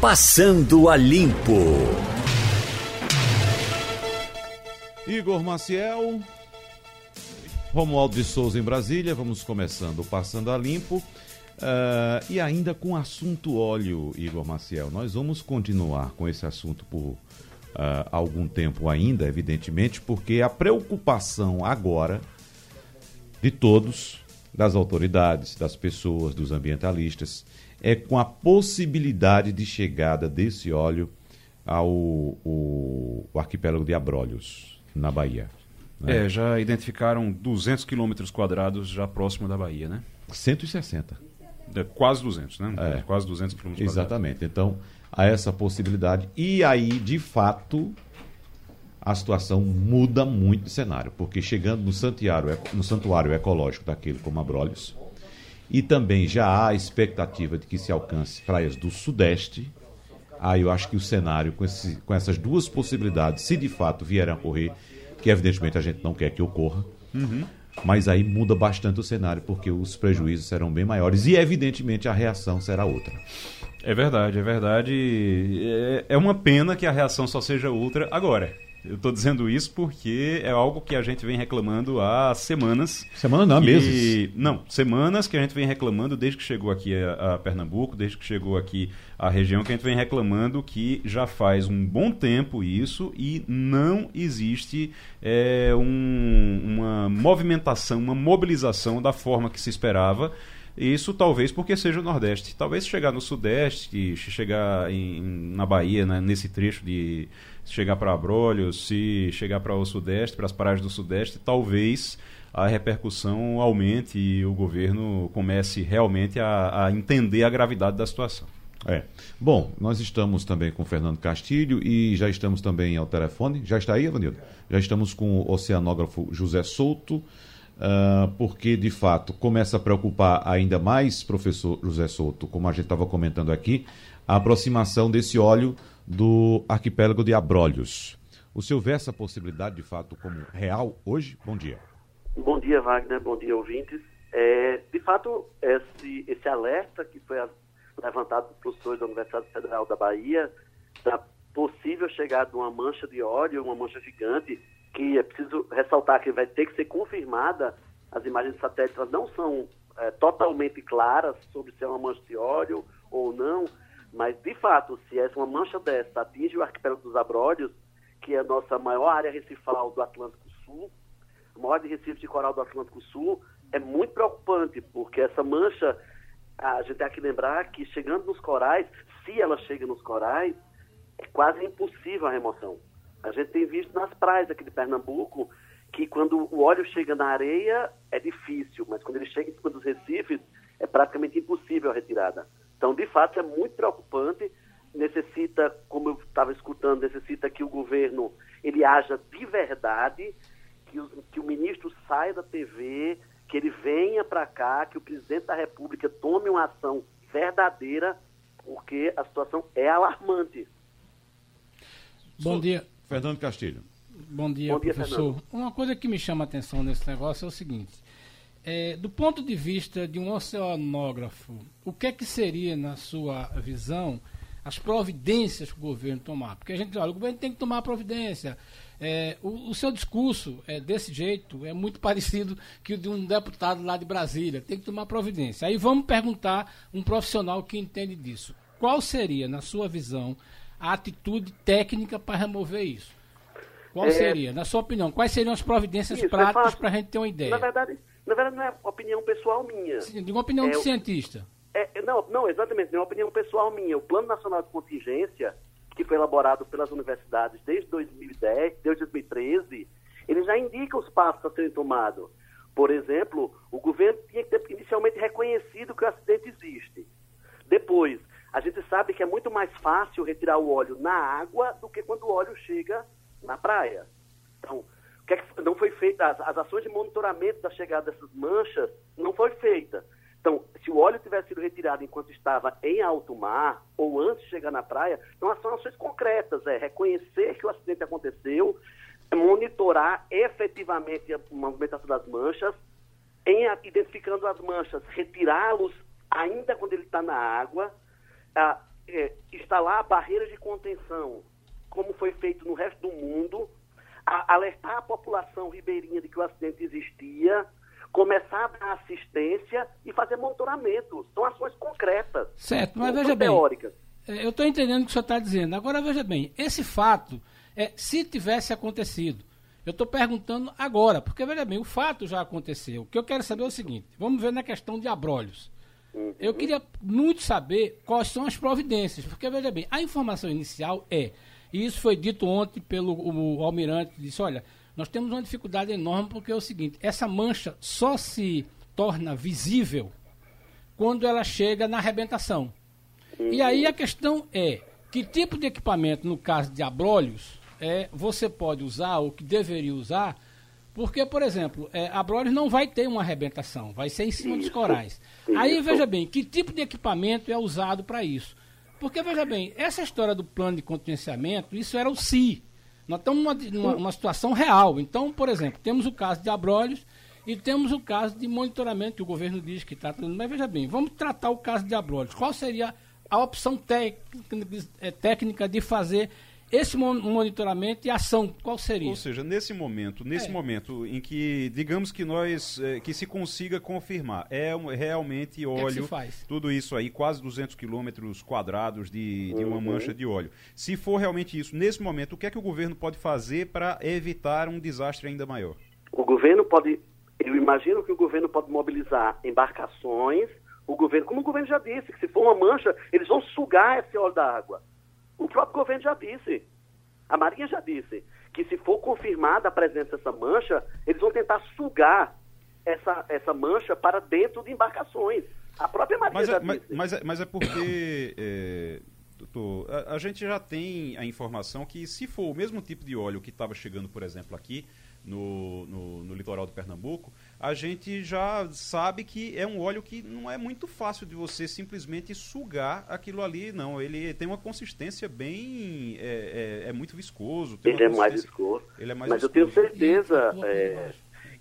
Passando a Limpo. Igor Maciel, Romualdo de Souza em Brasília, vamos começando Passando a Limpo. Uh, e ainda com o assunto óleo, Igor Maciel, nós vamos continuar com esse assunto por uh, algum tempo ainda, evidentemente, porque a preocupação agora de todos, das autoridades, das pessoas, dos ambientalistas, é com a possibilidade de chegada desse óleo ao o, o arquipélago de Abrolhos, na Bahia. Né? É, já identificaram 200 quilômetros quadrados já próximo da Bahia, né? 160. É, quase 200, né? É. Quase 200 quilômetros Exatamente. Então, há essa possibilidade. E aí, de fato, a situação muda muito de cenário, porque chegando no santuário, no santuário ecológico daquele como Abrolhos, e também já há a expectativa de que se alcance praias do Sudeste. Aí eu acho que o cenário, com, esse, com essas duas possibilidades, se de fato vierem a ocorrer, que evidentemente a gente não quer que ocorra, uhum. mas aí muda bastante o cenário, porque os prejuízos serão bem maiores e, evidentemente, a reação será outra. É verdade, é verdade. É, é uma pena que a reação só seja outra agora. Eu estou dizendo isso porque é algo que a gente vem reclamando há semanas. Semana não, que... meses. Não, semanas que a gente vem reclamando desde que chegou aqui a, a, Pernambuco, desde que chegou aqui a região, que a gente vem reclamando que já faz um bom tempo isso e não existe é, um, uma movimentação, uma mobilização da forma que se esperava. Isso talvez porque seja o Nordeste. Talvez chegar no Sudeste, chegar em, na Bahia, né, nesse trecho de chegar para Abrolhos, se chegar para o Sudeste, para as praias do Sudeste, talvez a repercussão aumente e o governo comece realmente a, a entender a gravidade da situação. É. Bom, nós estamos também com o Fernando Castilho e já estamos também ao telefone. Já está aí, Evanildo? Já estamos com o oceanógrafo José Souto, uh, porque de fato começa a preocupar ainda mais, professor José Souto, como a gente estava comentando aqui, a aproximação desse óleo do arquipélago de Abrolhos. O senhor vê essa possibilidade de fato como real hoje? Bom dia. Bom dia, Wagner. Bom dia, ouvintes. É, de fato, esse, esse alerta que foi levantado por professores da Universidade Federal da Bahia da possível chegada de uma mancha de óleo, uma mancha gigante, que é preciso ressaltar que vai ter que ser confirmada. As imagens de satélite não são é, totalmente claras sobre se é uma mancha de óleo ou não, mas, de fato, se essa uma mancha dessa atinge o arquipélago dos Abródios, que é a nossa maior área recifal do Atlântico Sul, a maior de recife de coral do Atlântico Sul, é muito preocupante, porque essa mancha, a gente tem que lembrar que chegando nos corais, se ela chega nos corais, é quase impossível a remoção. A gente tem visto nas praias aqui de Pernambuco que quando o óleo chega na areia é difícil, mas quando ele chega em cima dos recifes é praticamente impossível a retirada. Então, de fato, é muito preocupante. Necessita, como eu estava escutando, necessita que o governo ele haja de verdade, que, os, que o ministro saia da TV, que ele venha para cá, que o presidente da República tome uma ação verdadeira, porque a situação é alarmante. Bom dia. Fernando Castilho. Bom dia, Bom dia professor. Fernando. Uma coisa que me chama a atenção nesse negócio é o seguinte: é, do ponto de vista de um oceanógrafo, o que é que seria, na sua visão, as providências que o governo tomar? Porque a gente olha, o governo tem que tomar providência. É, o, o, seu discurso é desse jeito, é muito parecido que o de um deputado lá de Brasília. Tem que tomar providência. Aí vamos perguntar um profissional que entende disso. Qual seria, na sua visão, a atitude técnica para remover isso? Qual é, seria, na sua opinião, quais seriam as providências isso, é práticas para a gente ter uma ideia? Na verdade, na verdade, não é opinião pessoal minha. Sim, de uma opinião é, de cientista. É, não, não, exatamente, é uma opinião pessoal minha. O Plano Nacional de Contingência, que foi elaborado pelas universidades desde 2010, desde 2013, ele já indica os passos a serem tomados. Por exemplo, o governo tinha que ter inicialmente reconhecido que o acidente existe. Depois, a gente sabe que é muito mais fácil retirar o óleo na água do que quando o óleo chega na praia. Então, que, é que não foi feita, as, as, ações de monitoramento da chegada dessas manchas não foi feita. Então, se o óleo tivesse sido retirado enquanto estava em alto mar ou antes de chegar na praia, então são ações concretas, é reconhecer que o acidente aconteceu, monitorar efetivamente a movimentação das manchas, em identificando as manchas, retirá-los ainda quando ele está na água, é, instalar barreiras de contenção, como foi feito no resto do mundo, a, alertar a população ribeirinha de que o acidente existia, começar a dar assistência e fazer monitoramento. São ações concretas. Certo, mas veja bem. Teóricas. É, eu estou entendendo o que o senhor está dizendo. Agora veja bem, esse fato, é, se tivesse acontecido, eu estou perguntando agora, porque veja bem, o fato já aconteceu. O que eu quero saber é o seguinte: vamos ver na questão de abrolhos. Uhum. Eu queria muito saber quais são as providências, porque veja bem, a informação inicial é, e isso foi dito ontem pelo o, almirante, disse, olha, nós temos uma dificuldade enorme porque é o seguinte, essa mancha só se torna visível quando ela chega na arrebentação. Uhum. E aí a questão é, que tipo de equipamento, no caso de abrolhos, é, você pode usar, ou que deveria usar, porque, por exemplo, é, a Brolhos não vai ter uma arrebentação, vai ser em cima isso, dos corais. Isso. Aí, veja bem, que tipo de equipamento é usado para isso? Porque, veja bem, essa história do plano de contingenciamento, isso era o si. Nós estamos numa, numa, numa situação real. Então, por exemplo, temos o caso de Abrolhos e temos o caso de monitoramento que o governo diz que está tratando. Mas veja bem, vamos tratar o caso de Abrolhos. Qual seria a opção é, técnica de fazer esse monitoramento e ação, qual seria? Ou seja, nesse momento, nesse é. momento em que, digamos que nós, é, que se consiga confirmar, é um, realmente óleo, que é tudo isso aí, quase 200 quilômetros quadrados de, de uma uhum. mancha de óleo. Se for realmente isso, nesse momento, o que é que o governo pode fazer para evitar um desastre ainda maior? O governo pode, eu imagino que o governo pode mobilizar embarcações, o governo, como o governo já disse, que se for uma mancha, eles vão sugar esse óleo da água. O próprio governo já disse, a Marinha já disse, que se for confirmada a presença dessa mancha, eles vão tentar sugar essa, essa mancha para dentro de embarcações. A própria Marinha mas já é, disse. Mas, mas, é, mas é porque, é, doutor, a, a, gente já tem a informação que se for o mesmo tipo de óleo que estava chegando, por exemplo, aqui no, no, no litoral do Pernambuco, a gente já sabe que é um óleo que não é muito fácil de você simplesmente sugar aquilo ali, não. Ele tem uma consistência bem. É, é, é muito viscoso. ele é mais viscoso. Ele é mais Mas viscoso. eu tenho certeza é,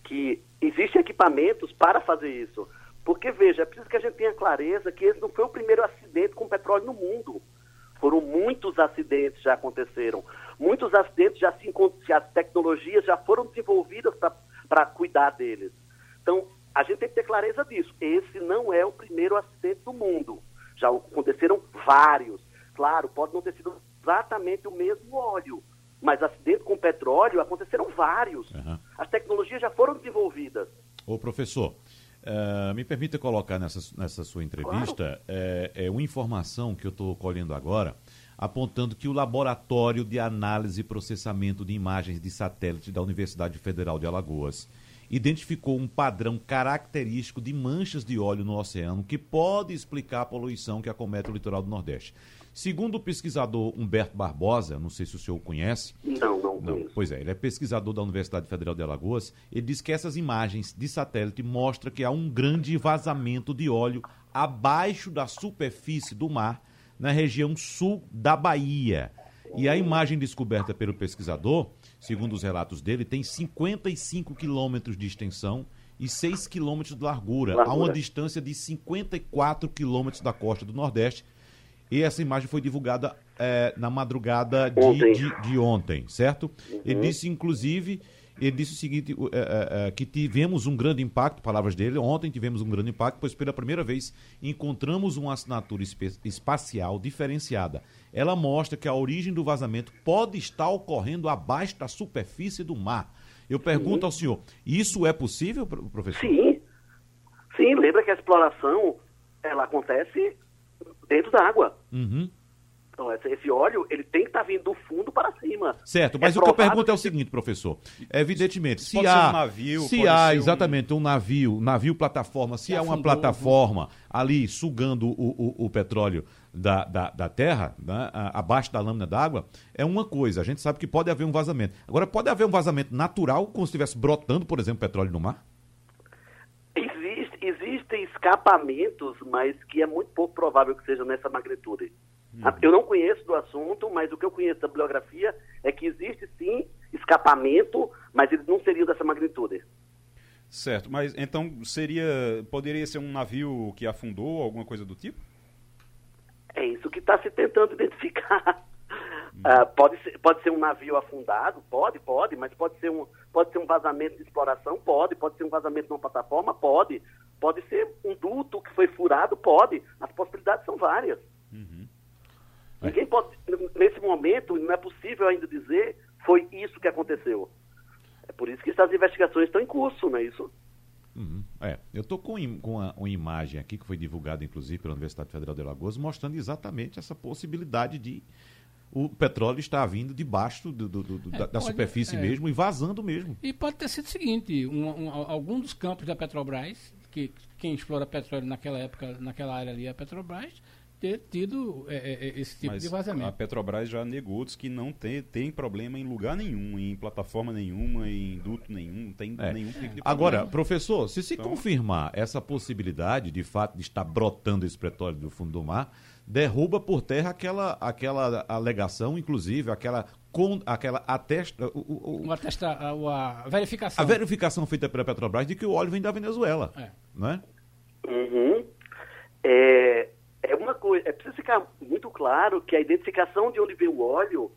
que existem equipamentos para fazer isso. Porque, veja, é preciso que a gente tenha clareza que esse não foi o primeiro acidente com petróleo no mundo. Foram muitos acidentes já aconteceram. Muitos acidentes já se as tecnologias já foram desenvolvidas para cuidar deles. Então, a gente tem que ter clareza disso. Esse não é o primeiro acidente do mundo. Já aconteceram vários. Claro, pode não ter sido exatamente o mesmo óleo, mas acidente com petróleo aconteceram vários. Uhum. As tecnologias já foram desenvolvidas. Ô, professor, uh, me permita colocar nessa, nessa sua entrevista claro. é, é uma informação que eu estou colhendo agora, apontando que o Laboratório de Análise e Processamento de Imagens de Satélite da Universidade Federal de Alagoas identificou um padrão característico de manchas de óleo no oceano que pode explicar a poluição que acomete o litoral do Nordeste. Segundo o pesquisador Humberto Barbosa, não sei se o senhor o conhece. Não, não, não. Pois é, ele é pesquisador da Universidade Federal de Alagoas. Ele diz que essas imagens de satélite mostram que há um grande vazamento de óleo abaixo da superfície do mar na região sul da Bahia. E a imagem descoberta pelo pesquisador segundo os relatos dele, tem 55 quilômetros de extensão e 6 quilômetros de largura, largura, a uma distância de 54 quilômetros da costa do Nordeste. E essa imagem foi divulgada é, na madrugada de ontem, de, de ontem certo? Uhum. Ele disse, inclusive, ele disse o seguinte, é, é, que tivemos um grande impacto, palavras dele, ontem tivemos um grande impacto, pois pela primeira vez encontramos uma assinatura espacial diferenciada. Ela mostra que a origem do vazamento pode estar ocorrendo abaixo da superfície do mar. Eu pergunto Sim. ao senhor, isso é possível, professor? Sim. Sim, lembra que a exploração ela acontece dentro da água. Uhum. Então, esse óleo, ele tem que estar tá vindo do fundo para cima. Certo, mas é o que eu pergunto é o seguinte, professor. Evidentemente, se pode há. Um navio, se há, exatamente, um... um... navio, navio plataforma, se há uma plataforma ali sugando o, o, o petróleo da, da, da terra, né, abaixo da lâmina d'água, é uma coisa. A gente sabe que pode haver um vazamento. Agora, pode haver um vazamento natural, como se estivesse brotando, por exemplo, petróleo no mar? Existe, existem escapamentos, mas que é muito pouco provável que seja nessa magnitude. Uhum. Eu não conheço do assunto, mas o que eu conheço da bibliografia é que existe sim escapamento, mas eles não seriam dessa magnitude. Certo, mas então seria. Poderia ser um navio que afundou, alguma coisa do tipo? É isso que está se tentando identificar. Uh, pode, ser, pode ser um navio afundado? Pode, pode, mas pode ser, um, pode ser um vazamento de exploração? Pode, pode ser um vazamento numa plataforma? Pode. Pode ser um duto que foi furado? Pode. As possibilidades são várias. Uhum. Ninguém pode, nesse momento, não é possível ainda dizer foi isso que aconteceu. É por isso que essas investigações estão em curso, não é isso? Uhum. É, eu estou com, com uma, uma, imagem aqui que foi divulgada, inclusive, pela Universidade Federal de Alagoas, mostrando exatamente essa possibilidade de o petróleo está vindo debaixo do, do, do, é, da, pode, superfície é. mesmo e vazando mesmo. E pode ter sido o seguinte: um, um, algum dos campos da Petrobras, que quem explora petróleo naquela época, naquela área ali é a Petrobras, ter tido é, é, é esse tipo Mas de vazamento. A Petrobras já negou, diz que não tem, tem problema em lugar nenhum, em plataforma nenhuma, em duto nenhum, não tem é. nenhum tipo de problema. Agora, professor, se se então... confirmar essa possibilidade de fato de estar brotando esse petróleo do fundo do mar, derruba por terra aquela, aquela alegação, inclusive, aquela com aquela atesta, o, o, atesta, a, a, verificação. A verificação feita pela Petrobras de que o óleo vem da Venezuela. É. Não é? Uhum. É, é uma coisa, é preciso ficar muito claro que a identificação de onde vem o óleo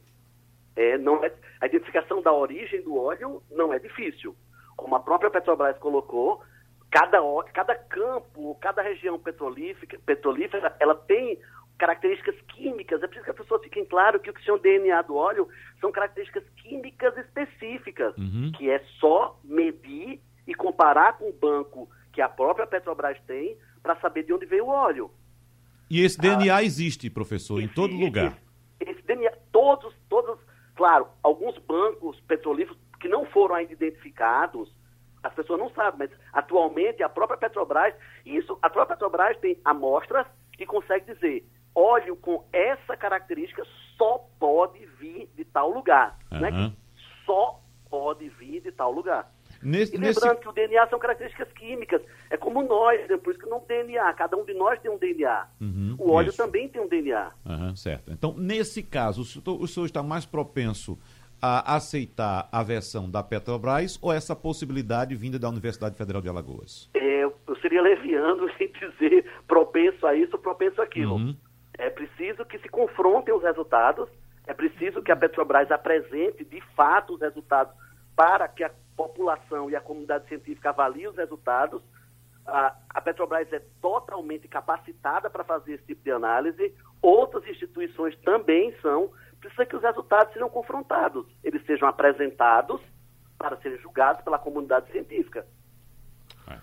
é, não é, a identificação da origem do óleo não é difícil. Como a própria Petrobras colocou, cada, cada campo, cada região petrolífera, petrolífera ela tem características químicas. É preciso que as pessoas fiquem claro que o que se chama DNA do óleo são características químicas específicas, uhum. que é só medir e comparar com o banco que a própria Petrobras tem para saber de onde veio o óleo. E esse DNA ah, existe, professor, existe, em todo lugar. Esse, esse, DNA, todos, todos, claro, alguns bancos petrolíferos que não foram ainda identificados, as pessoas não sabem, mas atualmente a própria Petrobras, isso, a própria Petrobras tem amostras que consegue dizer óleo com essa característica só pode vir de tal lugar. Uhum. Né? Só pode vir de tal lugar. Nesse, e lembrando nesse... que o DNA são características químicas. É como nós, né? por isso que não tem DNA. Cada um de nós tem um DNA. Uhum, o óleo isso. também tem um DNA. Uhum, certo. Então, nesse caso, o senhor está mais propenso a aceitar a versão da Petrobras ou essa possibilidade vinda da Universidade Federal de Alagoas? É, eu seria leviano em dizer propenso a isso ou propenso àquilo. Uhum. É preciso que se confrontem os resultados, é preciso que a Petrobras apresente de fato os resultados para que a população e a comunidade científica avaliem os resultados. A, a Petrobras é totalmente capacitada para fazer esse tipo de análise, outras instituições também são. Precisa que os resultados sejam confrontados, eles sejam apresentados para serem julgados pela comunidade científica. É.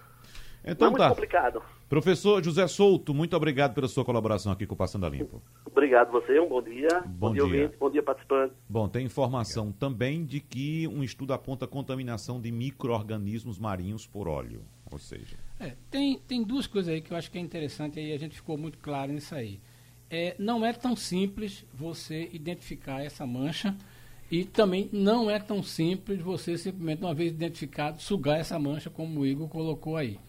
Então, Não é tá. muito complicado. Professor José Souto, muito obrigado pela sua colaboração aqui com o Passando a Limpo. Obrigado você, um bom dia. Bom, bom dia, ouvinte, bom dia participante. Bom, tem informação também de que um estudo aponta contaminação de micro-organismos marinhos por óleo, ou seja... É, tem, tem duas coisas aí que eu acho que é interessante, aí a gente ficou muito claro nisso aí. É, não é tão simples você identificar essa mancha e também não é tão simples você simplesmente, uma vez identificado, sugar essa mancha como o Igor colocou aí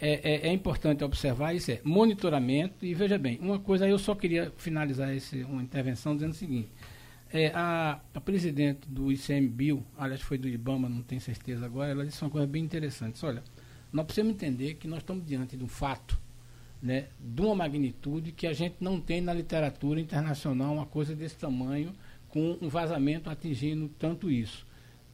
é, é, é, importante observar isso é monitoramento e veja bem uma coisa eu só queria finalizar esse, uma intervenção dizendo o seguinte é, a, a presidente do ICMBio aliás foi do IBAMA não tenho certeza agora ela disse uma coisa bem interessante olha nós precisamos entender que nós estamos diante de um fato né, de uma magnitude que a gente não tem na literatura internacional uma coisa desse tamanho com um vazamento atingindo tanto isso.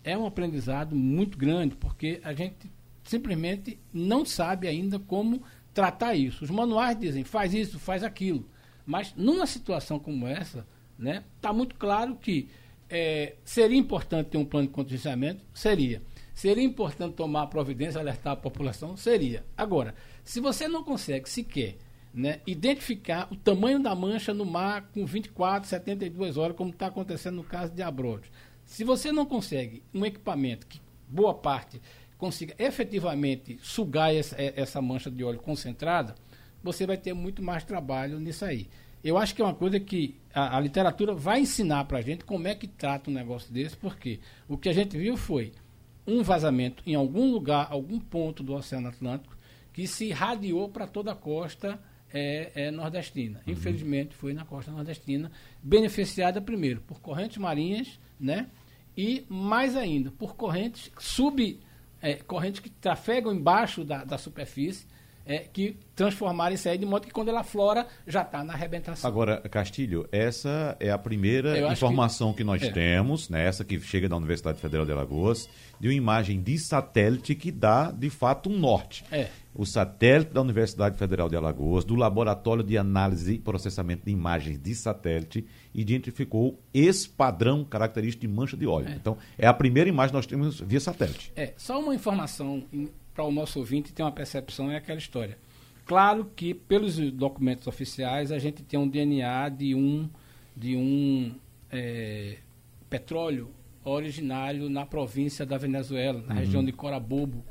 É um aprendizado muito grande porque a gente simplesmente não sabe ainda como tratar isso. Os manuais dizem faz isso, faz aquilo. Mas numa situação como essa, né, está muito claro que é, seria importante ter um plano de contingenciamento? Seria. Seria importante tomar providência, alertar a população? Seria. Agora, se você não consegue sequer né, identificar o tamanho da mancha no mar com 24, 72 horas, como está acontecendo no caso de Abrolhos, se você não consegue um equipamento que boa parte consiga efetivamente sugar essa, é, essa mancha de óleo concentrada, você vai ter muito mais trabalho nisso aí. Eu acho que é uma coisa que a, a literatura vai ensinar para a gente como é que trata um negócio desse, porque o que a gente viu foi um vazamento em algum lugar, algum ponto do Oceano Atlântico, que se irradiou para toda a costa é, é, nordestina. Uhum. Infelizmente, foi na costa nordestina, beneficiada primeiro por correntes marinhas, né? E mais ainda, por correntes sub é, correntes que trafegam embaixo da, da superfície é, que transformarem isso aí de modo que quando ela flora já está na arrebentação. Agora, Castilho, essa é a primeira informação que, que nós é. temos, né, essa que chega da Universidade Federal de Alagoas, de uma imagem de satélite que dá, de fato, um norte. É. O satélite da Universidade Federal de Alagoas, do Laboratório de Análise e Processamento de Imagens de Satélite, identificou esse padrão característico de mancha de óleo. É. Então, é a primeira imagem que nós temos via satélite. É, só uma informação para o nosso ouvinte ter uma percepção é aquela história. Claro que pelos documentos oficiais a gente tem um DNA de um de um é, petróleo originário na província da Venezuela, na uhum. região de Corabobo.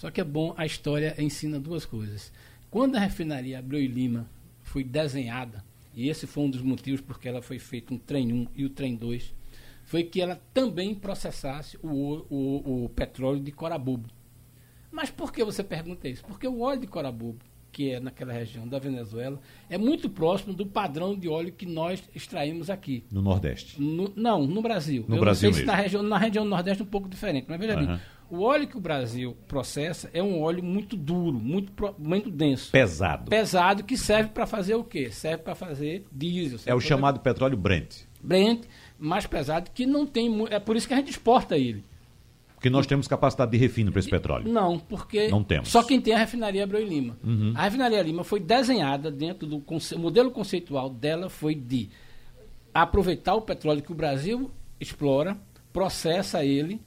Só que é bom, a história ensina duas coisas. Quando a refinaria Abreu e Lima foi desenhada, e esse foi um dos motivos porque ela foi feita um trem 1 e o trem 2, foi que ela também processasse o, o, o petróleo de Corabobo. Mas por que você pergunta isso? Porque o óleo de Corabubo, que é naquela região da Venezuela, é muito próximo do padrão de óleo que nós extraímos aqui. No Nordeste? No, não, no Brasil. No Eu Brasil não sei mesmo. se na região, na região do Nordeste é um pouco diferente, mas veja uhum. bem, o óleo que o Brasil processa é um óleo muito duro, muito, muito denso. Pesado. Pesado, que serve para fazer o quê? Serve para fazer diesel. É o chamado petróleo Brent. Brent, mais pesado, que não tem... É por isso que a gente exporta ele. Porque nós temos capacidade de refino para esse petróleo. Não, porque não temos. só quem tem a refinaria Abreu e Lima. Uhum. A refinaria Lima foi desenhada dentro do conce... modelo conceitual dela foi de aproveitar o petróleo que o Brasil explora, processa ele,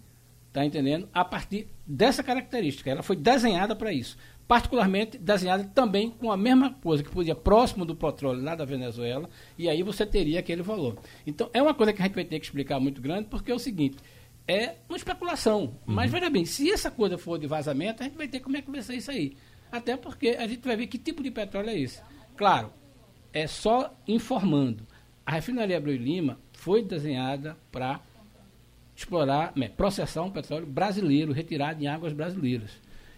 tá entendendo? A partir dessa característica, ela foi desenhada para isso. Particularmente desenhada também com a mesma coisa que podia próximo do petróleo lá da Venezuela, e aí você teria aquele valor. Então, é uma coisa que a gente vai ter que explicar muito grande, porque é o seguinte, é uma especulação. Uhum. Mas veja bem, se essa coisa for de vazamento, a gente vai ter como é que vai ser isso aí. Até porque a gente vai ver que tipo de petróleo é esse. Claro, é só informando. A refinaria Abreu Lima foi desenhada para explorar, né, processar um petróleo brasileiro retirado em águas brasileiras.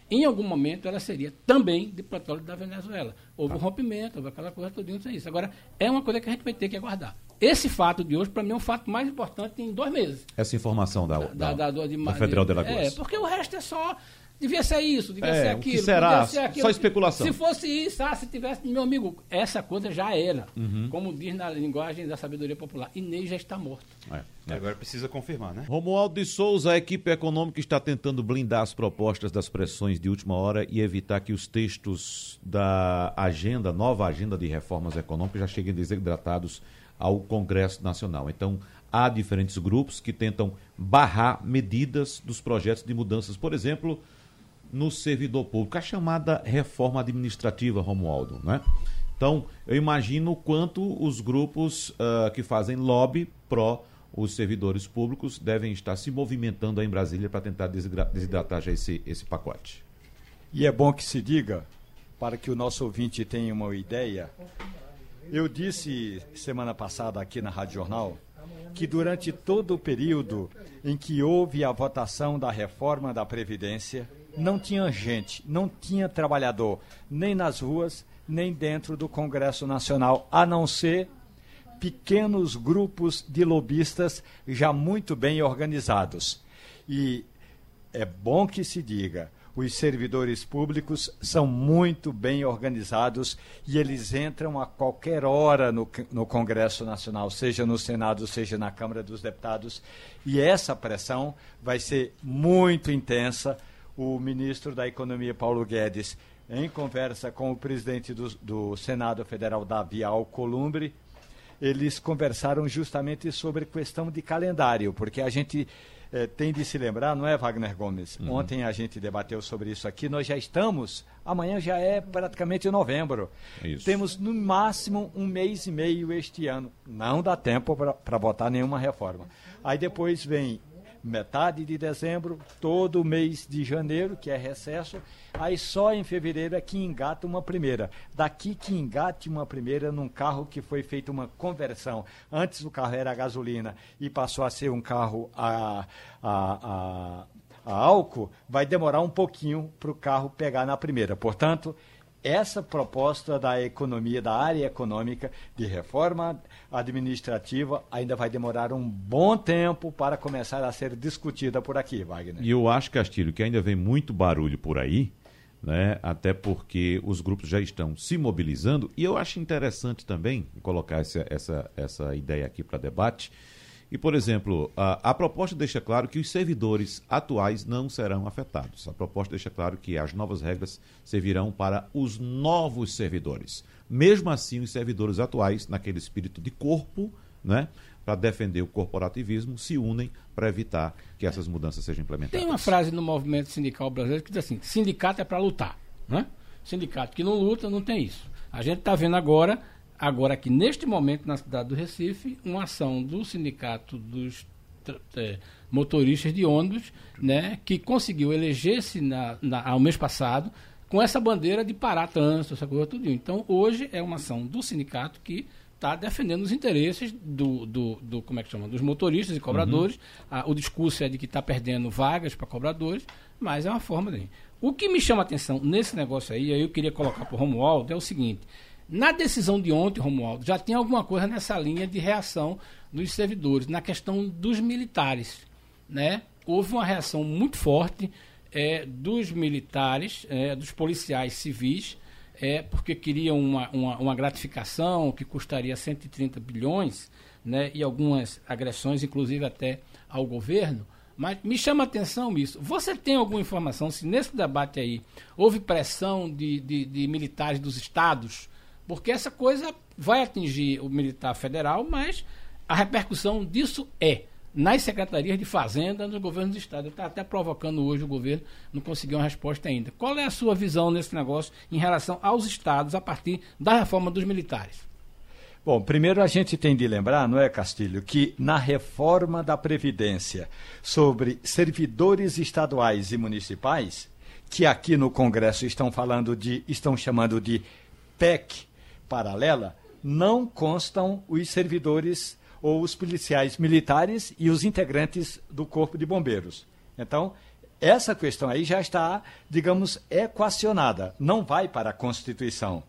Em algum momento ela seria também de petróleo da Venezuela. Houve um rompimento, houve aquela coisa toda, isso. Agora, é uma coisa que a gente vai ter que aguardar. Esse fato de hoje, para mim, é o fato mais importante em dois meses. Essa informação da, da, da, da, de, da Federal de Alagoas. É, porque o resto é só. Devia ser isso, devia é, ser aquilo. O que será? Só especulação. Se fosse isso, ah, se tivesse. Meu amigo, essa coisa já era. Uhum. Como diz na linguagem da sabedoria popular. Inês já está morto. É, é. Agora precisa confirmar, né? Romualdo de Souza, a equipe econômica está tentando blindar as propostas das pressões de última hora e evitar que os textos da agenda, nova agenda de reformas econômicas, já cheguem desidratados ao Congresso Nacional. Então, há diferentes grupos que tentam barrar medidas dos projetos de mudanças, por exemplo, no servidor público, a chamada reforma administrativa, Romualdo, né? Então, eu imagino o quanto os grupos uh, que fazem lobby pró os servidores públicos devem estar se movimentando aí em Brasília para tentar desidratar já esse, esse pacote. E é bom que se diga, para que o nosso ouvinte tenha uma ideia, eu disse semana passada aqui na Rádio Jornal que durante todo o período em que houve a votação da reforma da Previdência, não tinha gente, não tinha trabalhador, nem nas ruas, nem dentro do Congresso Nacional, a não ser pequenos grupos de lobistas já muito bem organizados. E é bom que se diga, os servidores públicos são muito bem organizados e eles entram a qualquer hora no, no Congresso Nacional, seja no Senado, seja na Câmara dos Deputados. E essa pressão vai ser muito intensa. O ministro da Economia, Paulo Guedes, em conversa com o presidente do, do Senado Federal, Davi Alcolumbre, eles conversaram justamente sobre questão de calendário, porque a gente é, tem de se lembrar, não é, Wagner Gomes? Uhum. Ontem a gente debateu sobre isso aqui. Nós já estamos, amanhã já é praticamente novembro. Isso. Temos no máximo um mês e meio este ano. Não dá tempo para votar nenhuma reforma. Aí depois vem metade de dezembro, todo mês de janeiro, que é recesso, aí só em fevereiro é que engata uma primeira. Daqui que engate uma primeira num carro que foi feita uma conversão. Antes o carro era a gasolina e passou a ser um carro a, a, a, a álcool, vai demorar um pouquinho para o carro pegar na primeira. Portanto, essa proposta da economia, da área econômica, de reforma administrativa, ainda vai demorar um bom tempo para começar a ser discutida por aqui, Wagner. E eu acho, Castilho, que ainda vem muito barulho por aí né? até porque os grupos já estão se mobilizando, e eu acho interessante também colocar essa, essa, essa ideia aqui para debate. E, por exemplo, a, a, proposta deixa claro que os servidores atuais não serão afetados. A proposta deixa claro que as novas regras servirão para os novos servidores. Mesmo assim, os servidores atuais, naquele espírito de corpo, né, para defender o corporativismo, se unem para evitar que essas mudanças sejam implementadas. Tem uma frase no movimento sindical brasileiro que diz assim: sindicato é para lutar. Né? Sindicato que não luta não tem isso. A gente está vendo agora, agora que neste momento na cidade do Recife, uma ação do sindicato dos é, motoristas de ônibus, né, que conseguiu eleger-se na, na, ao mês passado com essa bandeira de parar trânsito, essa coisa tudo. Então, hoje é uma ação do sindicato que está defendendo os interesses do, do, do, como é que chama, dos motoristas e cobradores. Uhum. Ah, o discurso é de que está perdendo vagas para cobradores, mas é uma forma de. O que me chama a atenção nesse negócio aí, aí eu queria colocar para o Romualdo, é o seguinte. Na decisão de ontem, Romualdo, já tem alguma coisa nessa linha de reação dos servidores, na questão dos militares. Né? Houve uma reação muito forte é, dos militares, é, dos policiais civis, é porque queriam uma, uma, uma, gratificação que custaria 130 bilhões, né, e algumas agressões, inclusive até ao governo. Mas me chama a atenção isso. Você tem alguma informação se nesse debate aí houve pressão de, de, de militares dos estados? Porque essa coisa vai atingir o militar federal, mas a repercussão disso é nas secretarias de Fazenda nos governos do Estado. Está até provocando hoje o governo, não conseguiu uma resposta ainda. Qual é a sua visão nesse negócio em relação aos Estados a partir da reforma dos militares? Bom, primeiro a gente tem de lembrar, não é, Castilho, que na reforma da Previdência sobre servidores estaduais e municipais, que aqui no Congresso estão falando de, estão chamando de PEC paralela, não constam os servidores ou os policiais militares e os integrantes do Corpo de Bombeiros. Então, essa questão aí já está, digamos, equacionada. Não vai para a Constituição.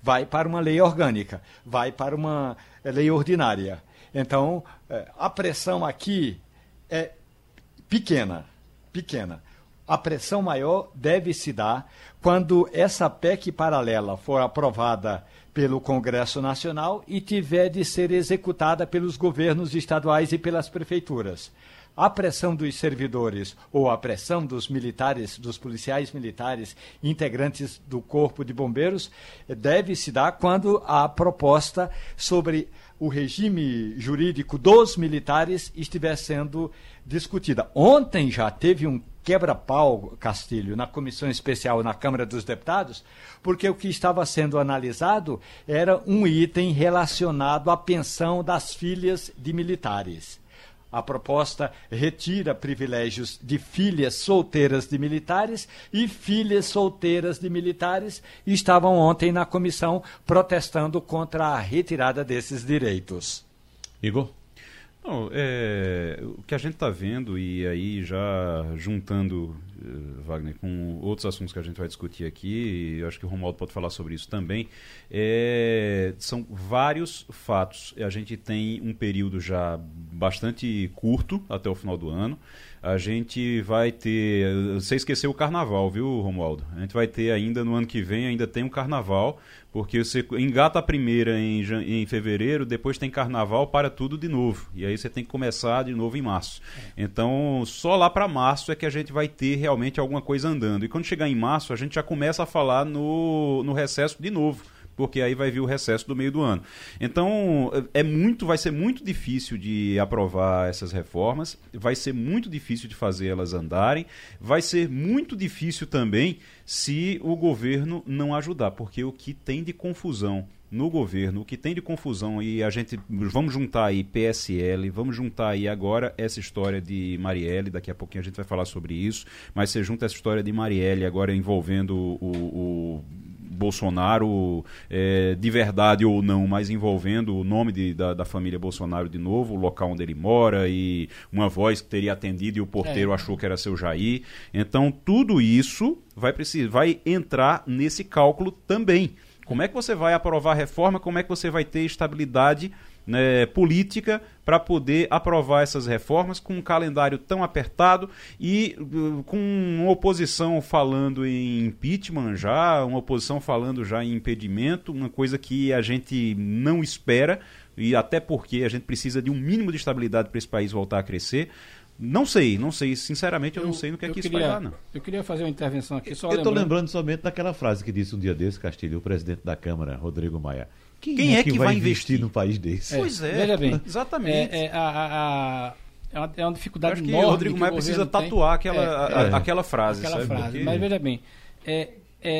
Vai para uma lei orgânica, vai para uma eh, lei ordinária. Então, eh, a pressão aqui é pequena, pequena. A pressão maior deve se dar quando essa PEC paralela for aprovada pelo Congresso Nacional e tiver de ser executada pelos governos estaduais e pelas prefeituras. A pressão dos servidores ou a pressão dos militares, dos policiais militares, integrantes do Corpo de Bombeiros, deve se dar quando a proposta sobre o regime jurídico dos militares estiver sendo discutida. Ontem já teve um quebra-pau, Castilho, na comissão especial na Câmara dos Deputados, porque o que estava sendo analisado era um item relacionado à pensão das filhas de militares. A proposta retira privilégios de filhas solteiras de militares e filhas solteiras de militares estavam ontem na comissão protestando contra a retirada desses direitos. Igor? Não, é, o que a gente está vendo, e aí já juntando, Wagner, com outros assuntos que a gente vai discutir aqui, e eu acho que o Romualdo pode falar sobre isso também, é, são vários fatos. A gente tem um período já bastante curto, até o final do ano, a gente vai ter. Você esqueceu o carnaval, viu, Romualdo? A gente vai ter ainda no ano que vem, ainda tem um carnaval, porque você engata a primeira em, em fevereiro, depois tem carnaval, para tudo de novo. E aí você tem que começar de novo em março. Então, só lá para março é que a gente vai ter realmente alguma coisa andando. E quando chegar em março, a gente já começa a falar no, no recesso de novo porque aí vai vir o recesso do meio do ano. Então, é muito, vai ser muito difícil de aprovar essas reformas, vai ser muito difícil de fazer elas andarem, vai ser muito difícil também se o governo não ajudar, porque o que tem de confusão no governo, o que tem de confusão e a gente vamos juntar aí PSL, vamos juntar aí agora essa história de Marielle, daqui a pouquinho a gente vai falar sobre isso, mas você junta essa história de Marielle agora envolvendo o, o Bolsonaro é, de verdade ou não, mas envolvendo o nome de, da, da, família Bolsonaro de novo, o local onde ele mora e uma voz que teria atendido e o porteiro é. achou que era seu Jair. Então tudo isso vai precisar, vai entrar nesse cálculo também. Como é que você vai aprovar a reforma? Como é que você vai ter estabilidade né, política para poder aprovar essas reformas com um calendário tão apertado e uh, com uma oposição falando em impeachment já, uma oposição falando já em impedimento, uma coisa que a gente não espera e até porque a gente precisa de um mínimo de estabilidade para esse país voltar a crescer. Não sei, não sei. Sinceramente, eu, eu não sei no que é que queria, isso vai dar, não. Eu queria fazer uma intervenção aqui. Só eu estou lembrando somente daquela frase que disse um dia desse, Castilho, o presidente da Câmara, Rodrigo Maia. Quem, Quem é, é, que, que vai, vai investir, investir num país desse? É, pois é. Veja bem. Exatamente. É, é, a, a, a, é, uma, é uma dificuldade enorme. o Rodrigo Maia precisa tatuar aquela, é, aquela frase. Aquela sabe? frase. Porque... Mas veja bem.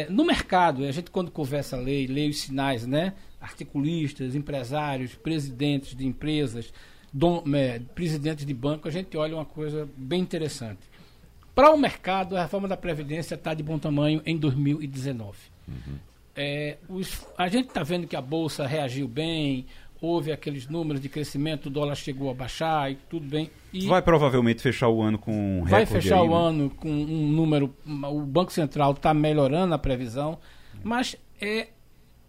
no mercado, a gente quando conversa a lei, lê os sinais, né? Articulistas, empresários, presidentes de empresas, dom, é, presidentes de banco, a gente olha uma coisa bem interessante. Para o mercado, a reforma da Previdência está de bom tamanho em 2019. Uhum. É, os, a gente está vendo que a Bolsa reagiu bem, houve aqueles números de crescimento, o dólar chegou a baixar e tudo bem. E vai provavelmente fechar o ano com um Vai fechar aí, o né? ano com um número. O Banco Central está melhorando a previsão, mas é,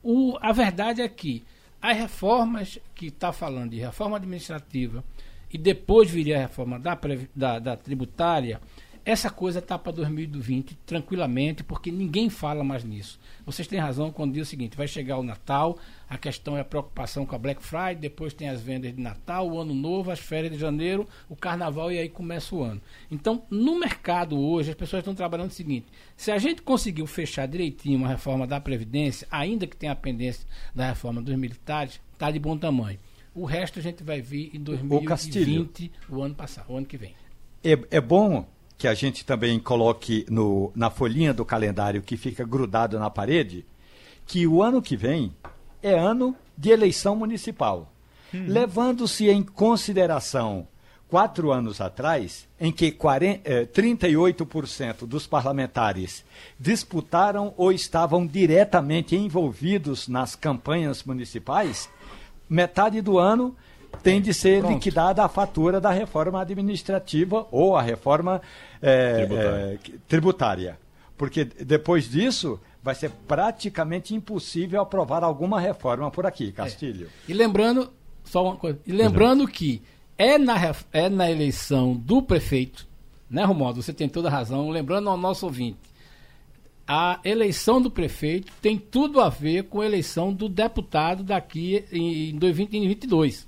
o, a verdade é que as reformas que está falando de reforma administrativa e depois viria a reforma da, da, da tributária, essa coisa está para 2020 tranquilamente, porque ninguém fala mais nisso. Vocês têm razão quando diz o seguinte: vai chegar o Natal, a questão é a preocupação com a Black Friday, depois tem as vendas de Natal, o Ano Novo, as férias de janeiro, o Carnaval e aí começa o ano. Então, no mercado hoje, as pessoas estão trabalhando o seguinte: se a gente conseguiu fechar direitinho uma reforma da Previdência, ainda que tenha a pendência da reforma dos militares, está de bom tamanho. O resto a gente vai vir em 2020, o, o ano passado, o ano que vem. É, é bom que a gente também coloque no, na folhinha do calendário que fica grudado na parede, que o ano que vem é ano de eleição municipal. Uhum. Levando-se em consideração quatro anos atrás, em que 40, eh, 38% dos parlamentares disputaram ou estavam diretamente envolvidos nas campanhas municipais, metade do ano tem de ser Pronto. liquidada a fatura da reforma administrativa ou a reforma é, tributária. É, tributária. Porque depois disso vai ser praticamente impossível aprovar alguma reforma por aqui, Castilho. É. E lembrando, só uma coisa, e lembrando que é na, é na eleição do prefeito, né, Romualdo? Você tem toda a razão. Lembrando ao nosso ouvinte, a eleição do prefeito tem tudo a ver com a eleição do deputado daqui em 2022.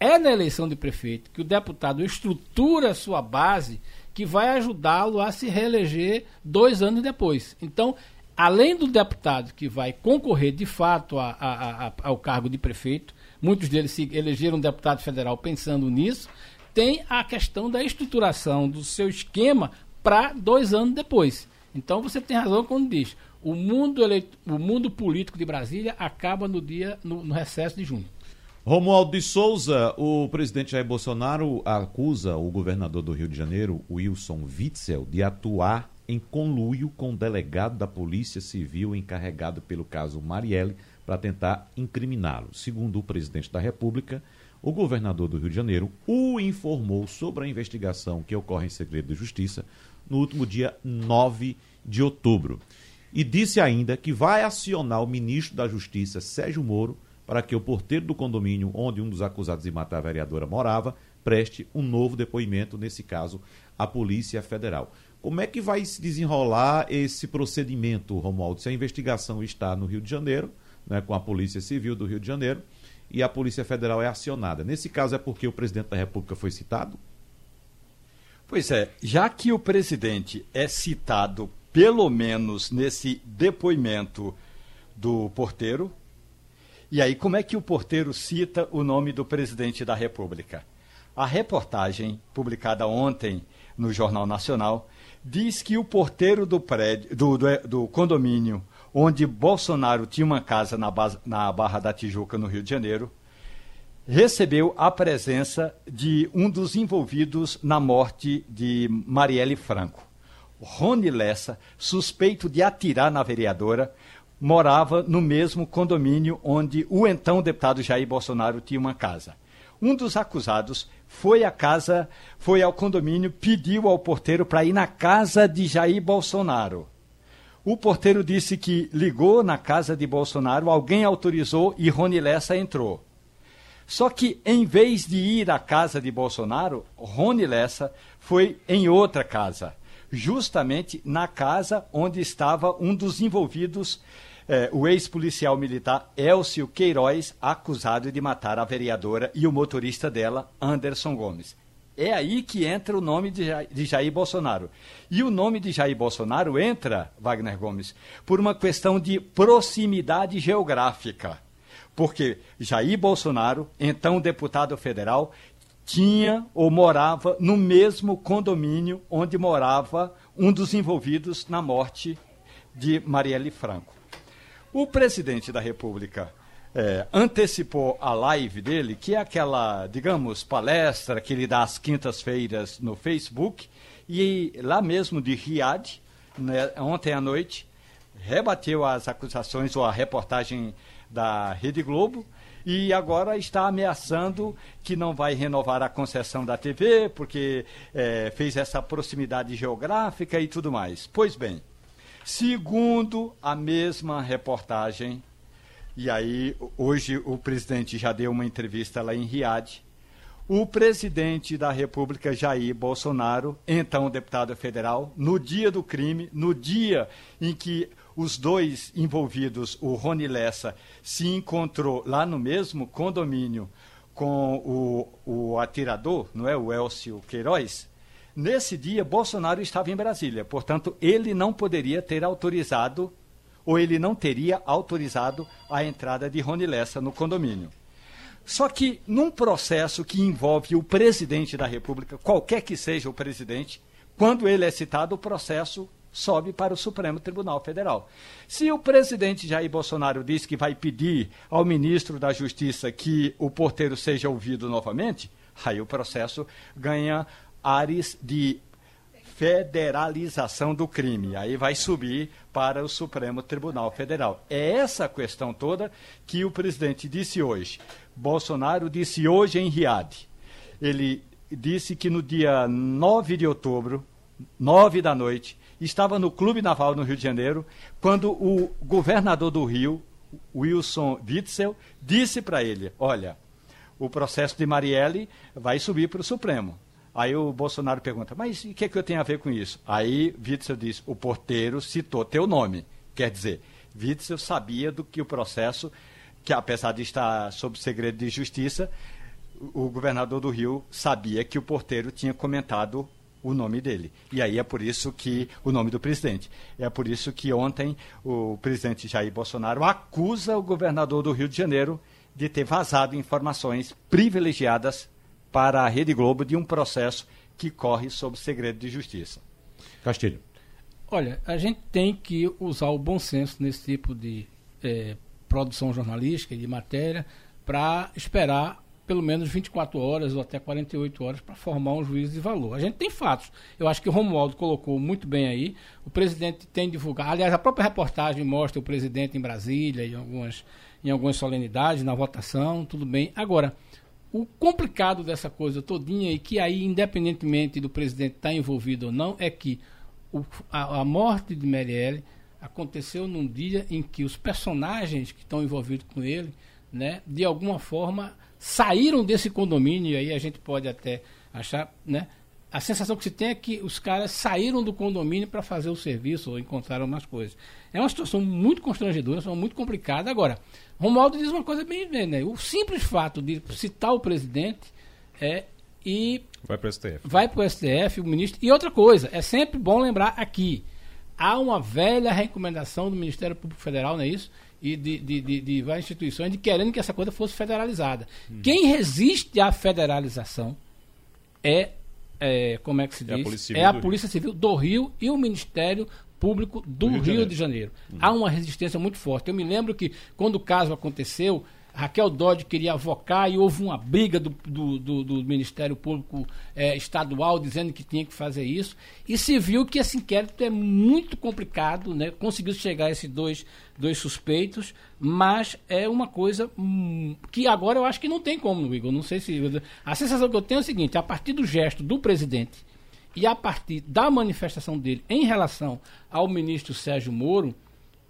É na eleição de prefeito que o deputado estrutura sua base que vai ajudá-lo a se reeleger dois anos depois. Então, além do deputado que vai concorrer de fato a, a, a, ao cargo de prefeito, muitos deles se elegeram deputado federal pensando nisso, tem a questão da estruturação do seu esquema para dois anos depois. Então você tem razão quando diz o mundo, eleito, o mundo político de Brasília acaba no dia no, no recesso de junho. Romualdo de Souza, o presidente Jair Bolsonaro acusa o governador do Rio de Janeiro, Wilson Witzel, de atuar em conluio com o delegado da Polícia Civil encarregado pelo caso Marielle para tentar incriminá-lo. Segundo o presidente da República, o governador do Rio de Janeiro o informou sobre a investigação que ocorre em segredo de justiça no último dia 9 de outubro. E disse ainda que vai acionar o ministro da Justiça, Sérgio Moro, para que o porteiro do condomínio onde um dos acusados de matar a vereadora morava preste um novo depoimento, nesse caso, à Polícia Federal. Como é que vai se desenrolar esse procedimento, Romualdo? Se a investigação está no Rio de Janeiro, né, com a Polícia Civil do Rio de Janeiro, e a Polícia Federal é acionada. Nesse caso é porque o presidente da República foi citado? Pois é, já que o presidente é citado, pelo menos nesse depoimento do porteiro, e aí, como é que o porteiro cita o nome do presidente da República? A reportagem, publicada ontem no Jornal Nacional, diz que o porteiro do, prédio, do, do, do condomínio onde Bolsonaro tinha uma casa na, na Barra da Tijuca, no Rio de Janeiro, recebeu a presença de um dos envolvidos na morte de Marielle Franco. Rony Lessa, suspeito de atirar na vereadora, morava no mesmo condomínio onde o então deputado Jair Bolsonaro tinha uma casa. Um dos acusados foi à casa, foi ao condomínio, pediu ao porteiro para ir na casa de Jair Bolsonaro. O porteiro disse que ligou na casa de Bolsonaro, alguém autorizou e Rony Lessa entrou. Só que, em vez de ir à casa de Bolsonaro, Rony Lessa foi em outra casa, justamente na casa onde estava um dos envolvidos, eh, o ex-policial militar Elcio Queiroz, acusado de matar a vereadora e o motorista dela, Anderson Gomes. É aí que entra o nome de Jair, de Jair Bolsonaro. E o nome de Jair Bolsonaro entra, Wagner Gomes, por uma questão de proximidade geográfica. Porque Jair Bolsonaro, então deputado federal, tinha ou morava no mesmo condomínio onde morava um dos envolvidos na morte de Marielle Franco. O presidente da República é, antecipou a live dele, que é aquela, digamos, palestra que ele dá às quintas-feiras no Facebook, e lá mesmo de Riad, né, ontem à noite, rebateu as acusações ou a reportagem da Rede Globo e agora está ameaçando que não vai renovar a concessão da TV porque é, fez essa proximidade geográfica e tudo mais. Pois bem, segundo a mesma reportagem, e aí, hoje o presidente já deu uma entrevista lá em Riad. O presidente da República, Jair Bolsonaro, então deputado federal, no dia do crime, no dia em que os dois envolvidos, o Rony Lessa, se encontrou lá no mesmo condomínio com o, o atirador, não é? O Elcio Queiroz. Nesse dia, Bolsonaro estava em Brasília, portanto, ele não poderia ter autorizado ou ele não teria autorizado a entrada de Rony Lessa no condomínio. Só que num processo que envolve o presidente da República, qualquer que seja o presidente, quando ele é citado, o processo sobe para o Supremo Tribunal Federal. Se o presidente Jair Bolsonaro diz que vai pedir ao ministro da Justiça que o porteiro seja ouvido novamente, aí o processo ganha ares de federalização do crime. Aí vai subir para o Supremo Tribunal Federal. É essa questão toda que o presidente disse hoje. Bolsonaro disse hoje em Riad. Ele disse que no dia 9 de outubro, 9 da noite, estava no Clube Naval no Rio de Janeiro, quando o governador do Rio, Wilson Witzel, disse para ele: Olha, o processo de Marielle vai subir para o Supremo. Aí o Bolsonaro pergunta, mas o que, é que eu tenho a ver com isso? Aí Witzel diz, o porteiro citou teu nome. Quer dizer, Witzel sabia do que o processo, que apesar de estar sob segredo de justiça, o governador do Rio sabia que o porteiro tinha comentado o nome dele. E aí é por isso que o nome do presidente. É por isso que ontem o presidente Jair Bolsonaro acusa o governador do Rio de Janeiro de ter vazado informações privilegiadas para a Rede Globo de um processo que corre sob segredo de justiça. Castilho. Olha, a gente tem que usar o bom senso nesse tipo de é, produção jornalística e de matéria para esperar pelo menos 24 horas ou até 48 horas para formar um juízo de valor. A gente tem fatos. Eu acho que o Romualdo colocou muito bem aí. O presidente tem divulgado. Aliás, a própria reportagem mostra o presidente em Brasília, em algumas, em algumas solenidades, na votação, tudo bem. Agora, o complicado dessa coisa todinha, e que aí, independentemente do presidente estar tá envolvido ou não, é que o, a, a, morte de Marielle aconteceu num dia em que os personagens que estão envolvidos com ele, né, de alguma forma, saíram desse condomínio, e aí a gente pode até achar, né, a sensação que se tem é que os caras saíram do condomínio para fazer o serviço ou encontraram umas coisas. É uma situação muito constrangedora, uma situação muito complicada. Agora, Romualdo diz uma coisa bem bem, né? O simples fato de citar o presidente é e vai para o STF. Vai para o STF, o ministro. E outra coisa, é sempre bom lembrar aqui, há uma velha recomendação do Ministério Público Federal, não é isso? E de, de, de, de várias instituições de querendo que essa coisa fosse federalizada. Hum. Quem resiste à federalização é é, como é que se diz? É a Polícia Civil, é a Polícia Civil do Rio e o Ministério Público do, do Rio, Rio, de Janeiro. De Janeiro. Uhum. Há uma resistência muito forte. Eu me lembro que quando o caso aconteceu, Raquel Dodge queria avocar e houve uma briga do, do, do, do Ministério Público é, Estadual dizendo que tinha que fazer isso. E se viu que esse inquérito é muito complicado, né? conseguiu chegar a esses dois, dois suspeitos, mas é uma coisa hum, que agora eu acho que não tem como, Igor. Não sei se. A sensação que eu tenho é o seguinte: a partir do gesto do presidente e a partir da manifestação dele em relação ao ministro Sérgio Moro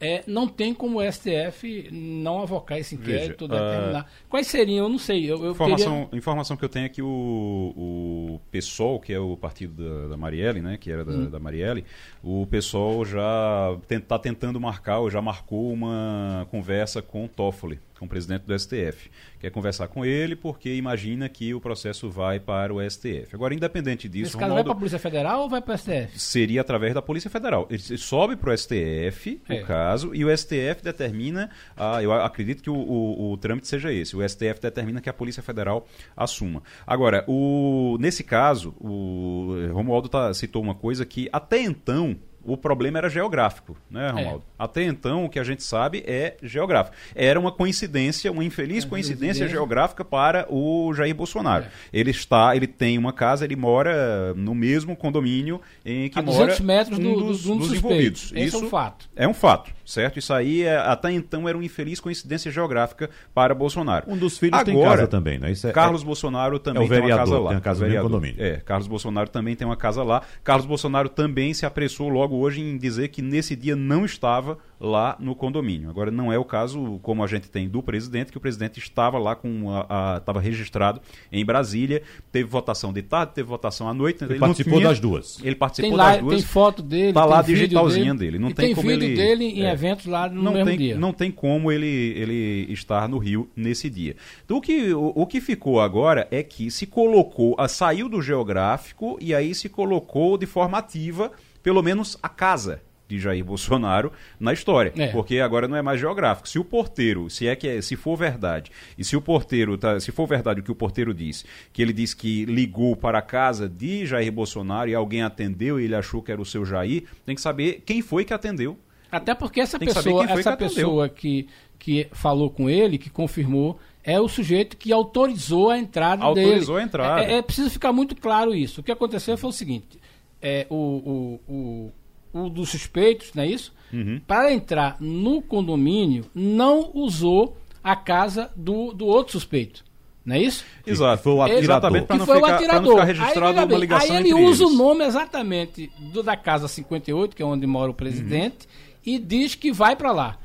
é, não tem como o STF não avocar esse inquérito, Veja, determinar. Uh, Quais seriam? Eu não sei. Eu, eu informação, queria... informação que eu tenho é que o, o PSOL, que é o partido da, da Marielle, né, que era da, hum. da Marielle, o PSOL já está tentando marcar, ou já marcou uma conversa com o Toffoli com o presidente do STF. Quer conversar com ele porque imagina que o processo vai para o STF. Agora, independente disso. Esse caso vai para a Polícia Federal ou vai para o STF? Seria através da Polícia Federal. Ele sobe para o STF, é. caso, e o STF determina. Ah, eu acredito que o, o, o, trâmite seja esse. O STF determina que a Polícia Federal assuma. Agora, o, nesse caso, o Romualdo tá, citou uma coisa que até então o problema era geográfico, né. Romualdo? É. Até então, o que a gente sabe é geográfico. Era uma coincidência, uma infeliz coincidência geográfica para o Jair Bolsonaro. É. Ele está, ele tem uma casa, ele mora no mesmo condomínio em que a mora metros um do, dos, do, dos envolvidos. Esse Isso é um fato. É um fato, certo? Isso aí, é, até então, era uma infeliz coincidência geográfica para Bolsonaro. Um dos filhos Agora, tem casa também, né? Isso é, Carlos Bolsonaro também vereador, tem uma casa lá. Tem uma casa no condomínio. É, Carlos Bolsonaro também tem uma casa lá. Carlos Bolsonaro também se apressou logo hoje em dizer que nesse dia não estava lá no condomínio. Agora não é o caso como a gente tem do presidente, que o presidente estava lá com a, estava registrado em Brasília, teve votação de tarde, teve votação à noite. Ele, ele participou tinha, das duas. Ele participou lá, das duas. Tem foto dele, tá lá digitalzinha dele. dele. Não e tem, tem como vídeo ele dele em é, eventos lá no não mesmo tem, dia. Não tem como ele ele estar no Rio nesse dia. Então, o que o, o que ficou agora é que se colocou, a, saiu do geográfico e aí se colocou de forma ativa pelo menos a casa de Jair Bolsonaro na história, é. porque agora não é mais geográfico. Se o porteiro, se é que é, se for verdade, e se o porteiro tá, se for verdade o que o porteiro diz, que ele disse que ligou para a casa de Jair Bolsonaro e alguém atendeu e ele achou que era o seu Jair, tem que saber quem foi que atendeu. Até porque essa pessoa, essa que pessoa que que falou com ele, que confirmou, é o sujeito que autorizou a entrada autorizou dele. Autorizou a entrada. É, é, preciso ficar muito claro isso. O que aconteceu foi o seguinte: é, o, o, o, dos suspeitos, não é isso? Uhum. Para entrar no condomínio, não usou a casa do, do outro suspeito. Não é isso? Exato, foi o atirador. Exatamente, para não, foi ficar, o atirador. Não registrado aí, uma ligação aí ele usa eles. o nome exatamente do, da casa 58, que é onde mora o presidente, uhum. e diz que vai para lá.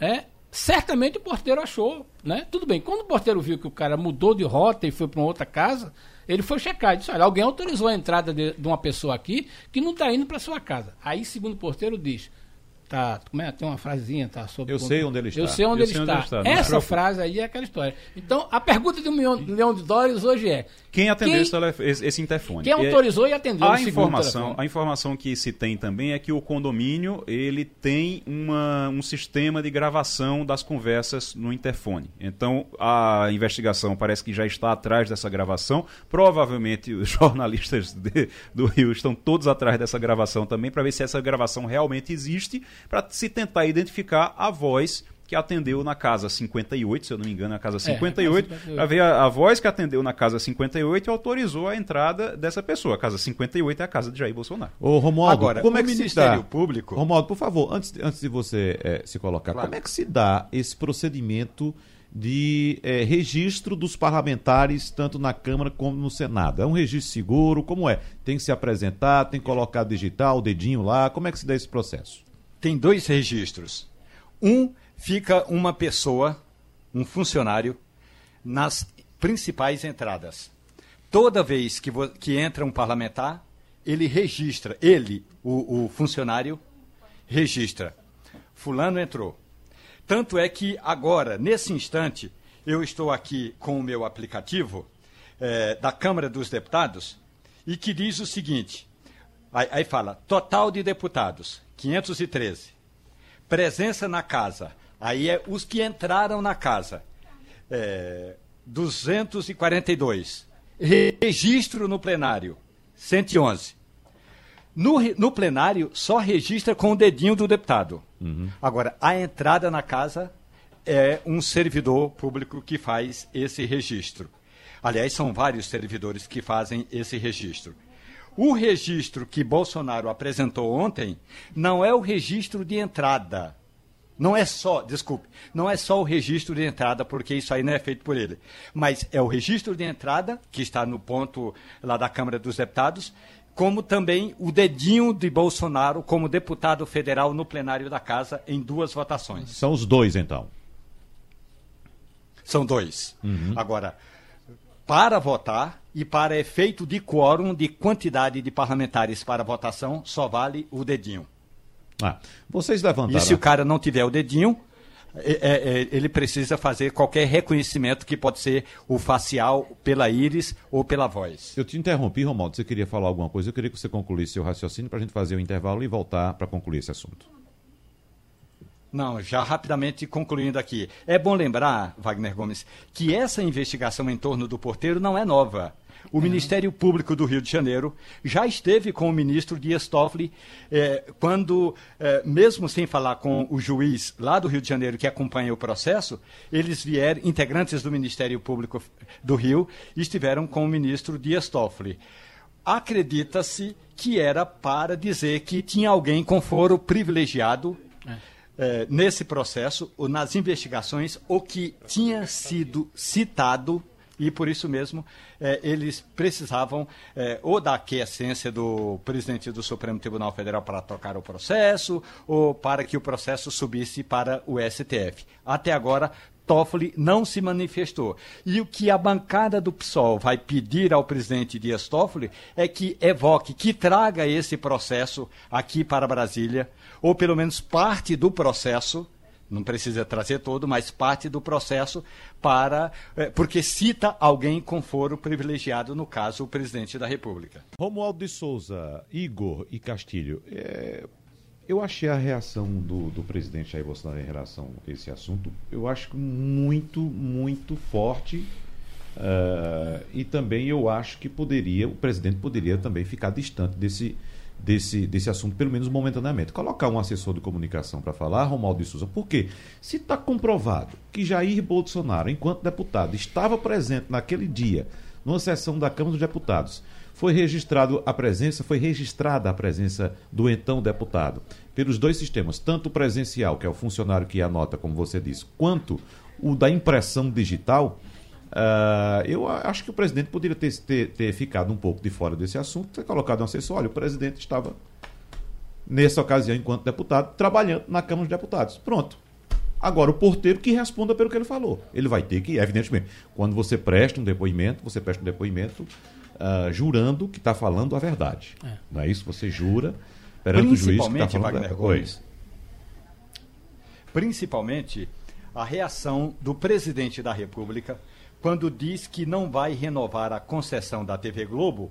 É, certamente o porteiro achou, né? Tudo bem, quando o porteiro viu que o cara mudou de rota e foi para uma outra casa, ele foi checar e disse: olha, alguém autorizou a entrada de, de uma pessoa aqui que não está indo para sua casa. Aí, segundo o porteiro, diz: tá, como é, tem uma frasezinha, tá sobre Eu sei onde ele está. Eu sei onde, Eu ele, sei está. onde ele, está. Essa frase aí é aquela história. Então, a pergunta de um milhão, milhão de dólares hoje é: quem atendeu quem, esse, esse interfone? Quem autorizou e atendeu a informação, a informação que se tem também é que o condomínio ele tem uma, um sistema de gravação das conversas no interfone. Então, a investigação parece que já está atrás dessa gravação. Provavelmente os jornalistas de, do Rio estão todos atrás dessa gravação também para ver se essa gravação realmente existe para se tentar identificar a voz que atendeu na casa 58, se eu não me engano, a casa 58, é, para ver a, a, voz que atendeu na casa 58 e autorizou a entrada dessa pessoa. A casa 58 é a casa de Jair Bolsonaro. Ô, Romualdo, Agora, como é que Ministério se dá? Público... Romualdo, por favor, antes, antes de você é, se colocar, claro. como é que se dá esse procedimento de é, registro dos parlamentares, tanto na Câmara como no Senado? É um registro seguro? Como é? Tem que se apresentar, tem que colocar digital, o dedinho lá, como é que se dá esse processo? Tem dois registros. Um fica uma pessoa, um funcionário, nas principais entradas. Toda vez que, que entra um parlamentar, ele registra, ele, o, o funcionário, registra. Fulano entrou. Tanto é que agora, nesse instante, eu estou aqui com o meu aplicativo é, da Câmara dos Deputados e que diz o seguinte: aí, aí fala, total de deputados, 513. Presença na casa. Aí é os que entraram na casa. É, 242. Registro no plenário. 111. No, no plenário, só registra com o dedinho do deputado. Uhum. Agora, a entrada na casa é um servidor público que faz esse registro. Aliás, são vários servidores que fazem esse registro. O registro que Bolsonaro apresentou ontem não é o registro de entrada. Não é só, desculpe, não é só o registro de entrada, porque isso aí não é feito por ele. Mas é o registro de entrada, que está no ponto lá da Câmara dos Deputados, como também o dedinho de Bolsonaro como deputado federal no plenário da Casa em duas votações. São os dois, então. São dois. Uhum. Agora, para votar e para efeito de quórum de quantidade de parlamentares para votação, só vale o dedinho. Ah, vocês levantaram. E se o cara não tiver o dedinho, é, é, é, ele precisa fazer qualquer reconhecimento que pode ser o facial pela íris ou pela voz. Eu te interrompi, Romualdo. Você queria falar alguma coisa? Eu queria que você concluísse seu raciocínio para a gente fazer o intervalo e voltar para concluir esse assunto. Não, já rapidamente concluindo aqui. É bom lembrar, Wagner Gomes, que essa investigação em torno do porteiro não é nova. O. Ministério Público do Rio de Janeiro já esteve com o ministro Dias Toffoli eh, quando, eh, mesmo sem falar com o juiz lá do Rio de Janeiro que acompanha o processo, eles vieram, integrantes do Ministério Público do Rio, estiveram com o ministro Dias Toffoli. Acredita-se que era para dizer que tinha alguém com foro privilegiado é é, nesse processo, ou nas investigações, o que tinha sido citado e por isso mesmo é, eles precisavam é, ou da aquiescência do presidente do Supremo Tribunal Federal para tocar o processo ou para que o processo subisse para o STF. Até agora, Toffoli não se manifestou. E o que a bancada do PSOL vai pedir ao presidente Dias Toffoli é que evoque, que traga esse processo aqui para Brasília, ou pelo menos parte do processo, não precisa trazer todo, mas parte do processo para. É, porque cita alguém com foro privilegiado, no caso, o presidente da República. Romualdo de Souza, Igor e Castilho, é, eu achei a reação do, do presidente Jair Bolsonaro em relação a esse assunto, eu acho muito, muito forte. Uh, e também eu acho que poderia, o presidente poderia também ficar distante desse, desse, desse assunto, pelo menos momentaneamente. Colocar um assessor de comunicação para falar, Romualdo de Souza. Por quê? Se está comprovado que Jair Bolsonaro, enquanto deputado, estava presente naquele dia, numa sessão da Câmara dos Deputados, foi registrado a presença, foi registrada a presença do então deputado pelos dois sistemas, tanto o presencial, que é o funcionário que anota, como você disse, quanto o da impressão digital, Uh, eu acho que o presidente poderia ter, ter, ter, ficado um pouco de fora desse assunto, ter colocado um assessor. Olha, o presidente estava, nessa ocasião, enquanto deputado, trabalhando na Câmara dos Deputados. Pronto. Agora, o porteiro que responda pelo que ele falou. Ele vai ter que, evidentemente, quando você presta um depoimento, você presta um depoimento uh, jurando que está falando a verdade. É. Não é isso? Você jura perante o juiz que está falando Wagner Gomes, Principalmente a reação do presidente da República quando diz que não vai renovar a concessão da TV Globo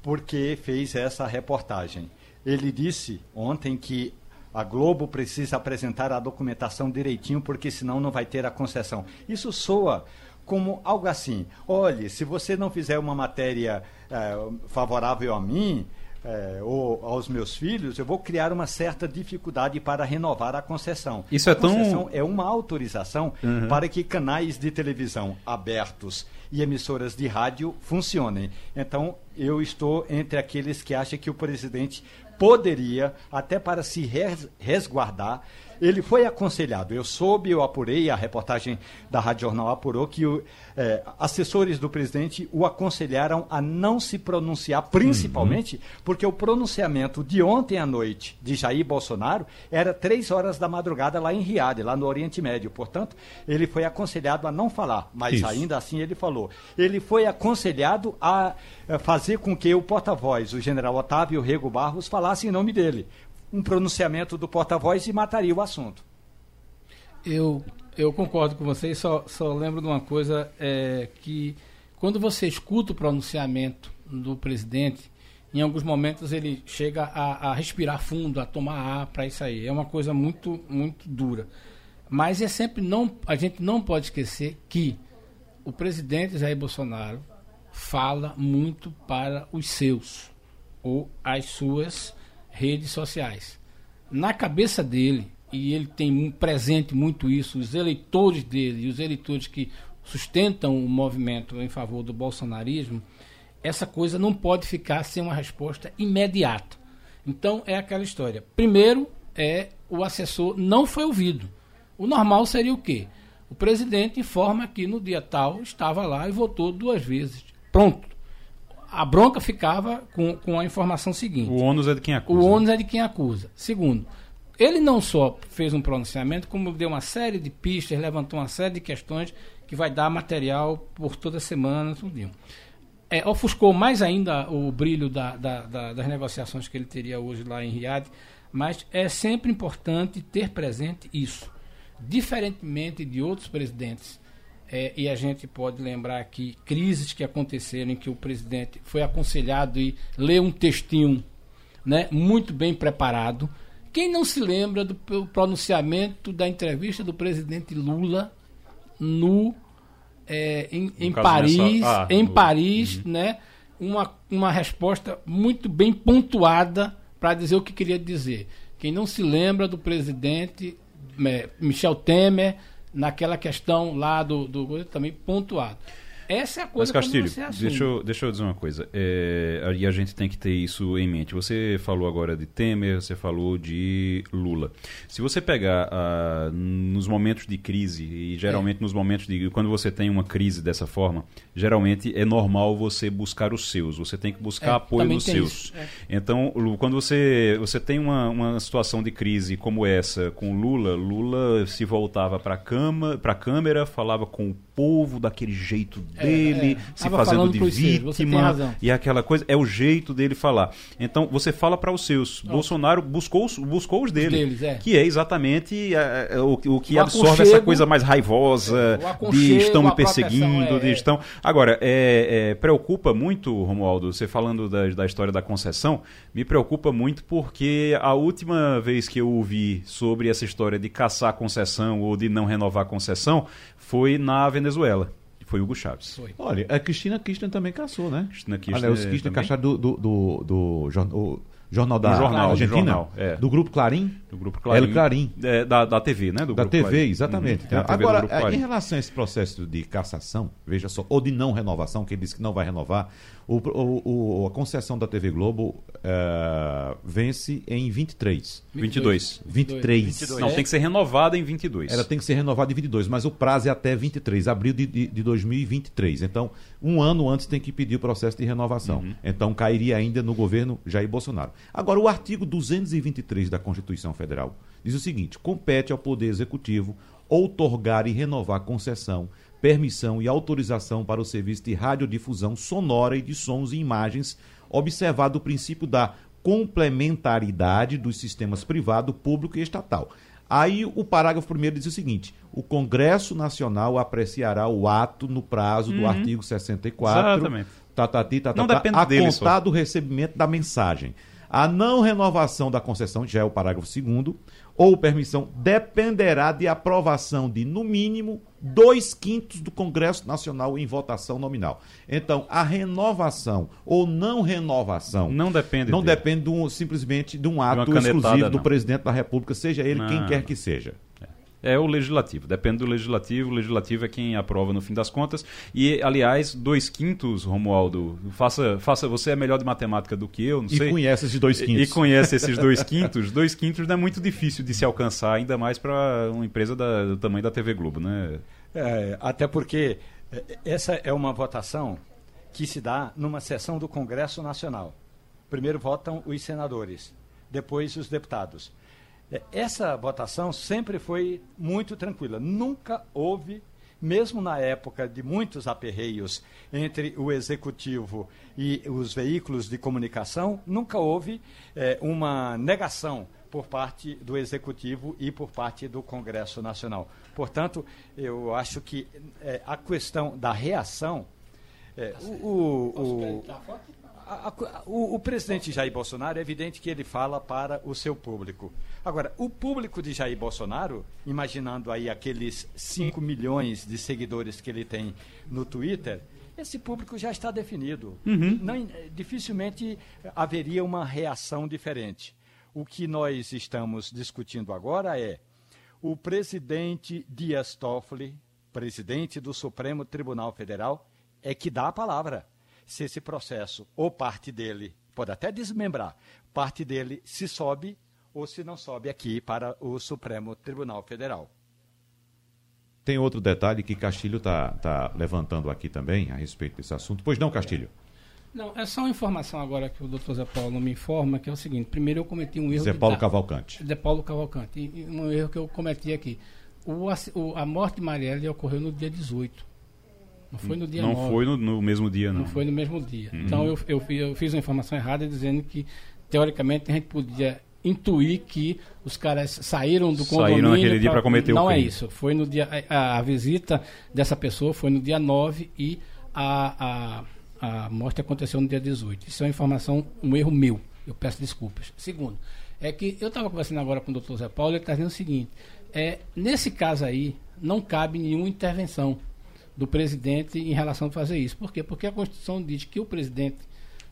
porque fez essa reportagem. Ele disse ontem que a Globo precisa apresentar a documentação direitinho porque senão não vai ter a concessão. Isso soa como algo assim: olhe, se você não fizer uma matéria é, favorável a mim, é, ou aos meus filhos, eu vou criar uma certa dificuldade para renovar a concessão. Isso é a concessão tão... é uma autorização uhum. para que canais de televisão abertos e emissoras de rádio funcionem. Então, eu estou entre aqueles que acham que o presidente poderia, até para se resguardar, ele foi aconselhado. Eu soube, eu apurei, a reportagem da Rádio Jornal apurou que o, é, assessores do presidente o aconselharam a não se pronunciar, principalmente uhum. porque o pronunciamento de ontem à noite de Jair Bolsonaro era três horas da madrugada lá em Riad, lá no Oriente Médio. Portanto, ele foi aconselhado a não falar, mas Isso. ainda assim ele falou. Ele foi aconselhado a é, fazer com que o porta-voz, o general Otávio Rego Barros, falasse em nome dele um pronunciamento do porta-voz e mataria o assunto. Eu, eu concordo com você só, só lembro de uma coisa, é, que quando você escuta o pronunciamento do presidente, em alguns momentos ele chega a, a respirar fundo, a tomar ar para isso aí. É uma coisa muito, muito dura. Mas é sempre não, a gente não pode esquecer que o presidente Jair Bolsonaro fala muito para os seus ou as suas redes sociais. Na cabeça dele, e ele tem presente muito isso, os eleitores dele e os eleitores que sustentam o movimento em favor do bolsonarismo, essa coisa não pode ficar sem uma resposta imediata. Então é aquela história. Primeiro, é o assessor não foi ouvido. O normal seria o quê? O presidente informa que no dia tal estava lá e votou duas vezes. Pronto. A bronca ficava com, com a informação seguinte. O ônus é de quem acusa. O ônus é de quem acusa. Segundo, ele não só fez um pronunciamento, como deu uma série de pistas, levantou uma série de questões que vai dar material por toda semana, tudo. É, ofuscou mais ainda o brilho da, da, da, das negociações que ele teria hoje lá em Riad, mas é sempre importante ter presente isso. Diferentemente de outros presidentes, é, e a gente pode lembrar aqui crises que aconteceram em que o presidente foi aconselhado e ler um textinho né, muito bem preparado. Quem não se lembra do pronunciamento da entrevista do presidente Lula no é, em, em Paris, ah, em no... Paris, uhum. né? Uma, uma resposta muito bem pontuada para dizer o que queria dizer. Quem não se lembra do presidente é, Michel Temer naquela questão lá do, do também pontuado. Essa é a coisa Mas, Castilho, deixa eu, deixa eu dizer uma coisa. É, e a gente tem que ter isso em mente. Você falou agora de Temer, você falou de Lula. Se você pegar ah, nos momentos de crise, e geralmente é. nos momentos de. Quando você tem uma crise dessa forma, geralmente é normal você buscar os seus. Você tem que buscar é, apoio dos seus. É. Então, quando você, você tem uma, uma situação de crise como essa com Lula, Lula se voltava para a câmera, falava com o povo daquele jeito é, dele, é, se fazendo de vítima e aquela coisa é o jeito dele falar. Então você fala para os seus. Bolsonaro buscou, buscou os dele, deles, é. que é exatamente é, o, o que o absorve essa coisa mais raivosa de estão me perseguindo, de estão. Agora preocupa muito, Romualdo, você falando da, da história da concessão, me preocupa muito porque a última vez que eu ouvi sobre essa história de caçar concessão ou de não renovar concessão foi na Venezuela. Foi Hugo Chaves. Foi. Olha, a Cristina Kirchner também caçou, né? Cristina Kirchner. Olha, os Kirchner caçaram do, do, do, do, do Jornal da jornal, Argentina, jornal, é. do Grupo Clarim. Do Grupo Clarim. El Clarim. É, da, da TV, né? Do da TV, Clarim. exatamente. Uhum. Agora, em relação a esse processo de cassação, veja só, ou de não renovação, que ele disse que não vai renovar, o, o, o a concessão da TV Globo uh, vence em 23. 22. 23. 22. Não, tem que ser renovada em 22. Ela tem que ser renovada em 22, mas o prazo é até 23, abril de, de, de 2023. Então, um ano antes tem que pedir o processo de renovação. Uhum. Então, cairia ainda no governo Jair Bolsonaro. Agora, o artigo 223 da Constituição Federal diz o seguinte: compete ao Poder Executivo outorgar e renovar concessão, permissão e autorização para o serviço de radiodifusão sonora e de sons e imagens, observado o princípio da complementaridade dos sistemas privado, público e estatal. Aí o parágrafo primeiro diz o seguinte: o Congresso Nacional apreciará o ato no prazo do uhum. artigo 64. Exatamente. Tatati, tatata, Não depende a dele contar do recebimento da mensagem. A não renovação da concessão, já é o parágrafo segundo, ou permissão, dependerá de aprovação de, no mínimo, dois quintos do Congresso Nacional em votação nominal. Então, a renovação ou não renovação não depende, não dele. depende de um, simplesmente de um ato de exclusivo do presidente da República, seja ele não. quem quer que seja é o legislativo. Depende do legislativo. O legislativo é quem aprova no fim das contas. E, aliás, dois quintos, Romualdo, faça, faça você é melhor de matemática do que eu, não sei. E conhece esses dois quintos. E, e conhece esses dois quintos. dois quintos não é muito difícil de se alcançar, ainda mais para uma empresa da, do tamanho da TV Globo, né? É, até porque é, essa é uma votação que se dá numa sessão do Congresso Nacional. Primeiro votam os senadores, depois os deputados. É, essa votação sempre foi muito tranquila. Nunca houve, mesmo na época de muitos aperreios entre o executivo e os veículos de comunicação, nunca houve é, uma negação por parte do executivo e por parte do Congresso Nacional. Portanto, eu acho que é, a questão da reação. O, o, o, o, o, presidente Jair Bolsonaro, é evidente que ele fala para o seu público. Agora, o público de Jair Bolsonaro, imaginando aí aqueles 5 milhões de seguidores que ele tem no Twitter, esse público já está definido. Uhum. Não, dificilmente haveria uma reação diferente. O que nós estamos discutindo agora é o presidente Dias Toffoli, presidente do Supremo Tribunal Federal, é que dá a palavra se esse processo, ou parte dele, pode até desmembrar, parte dele se sobe ou se não sobe aqui para o Supremo Tribunal Federal. Tem outro detalhe que Castilho está tá levantando aqui também a respeito desse assunto. Pois não, Castilho? Não, é só uma informação agora que o doutor Zé Paulo me informa, que é o seguinte, primeiro eu cometi um erro... Zé Paulo Cavalcante. Zé Paulo Cavalcante. E, um erro que eu cometi aqui. O, o, a morte de Marielle ocorreu no dia 18. Não foi no dia Não 9. foi no, no, mesmo dia, não. Não foi no mesmo dia. Uhum. Então eu, eu, eu, fiz uma informação errada dizendo que, teoricamente, a gente podia intuir que os caras saíram do condomínio. Saíram naquele dia para cometer não o crime. Não é isso. Foi no dia. A, a, visita dessa pessoa foi no dia 9 e a, a, a morte aconteceu no dia 18. Isso é uma informação, um erro meu. Eu peço desculpas. Segundo, é que eu estava conversando agora com o doutor Zé Paulo, ele está dizendo o seguinte: é, nesse caso aí, não cabe nenhuma intervenção do presidente em relação a fazer isso. Por quê? Porque a Constituição diz que o presidente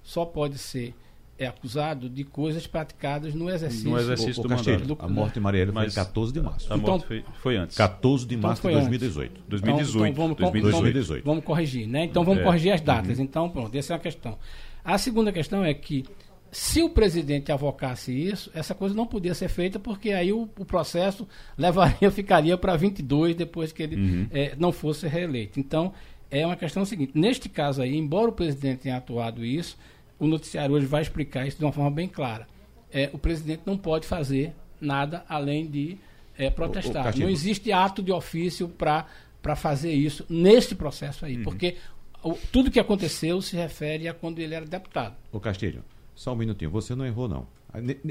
só pode ser é acusado de coisas praticadas no exercício, no exercício o, do Castilho, mandato. A morte de Marielle foi em 14 de março. A então, morte foi, foi antes. 14 de março então de 2018. 2018. Então, então vamos, 2018. 2018. Vamos corrigir, né? Então vamos é. corrigir as datas. Uhum. Então, pronto, essa é a questão. A segunda questão é que se o presidente avocasse isso, essa coisa não podia ser feita, porque aí o, o processo levaria, ficaria para 22 depois que ele uhum. é, não fosse reeleito. Então, é uma questão seguinte: neste caso aí, embora o presidente tenha atuado isso, o noticiário hoje vai explicar isso de uma forma bem clara. É, o presidente não pode fazer nada além de é, protestar. O, o não existe ato de ofício para fazer isso neste processo aí, uhum. porque o, tudo que aconteceu se refere a quando ele era deputado. O Castilho, só um minutinho, você não errou não.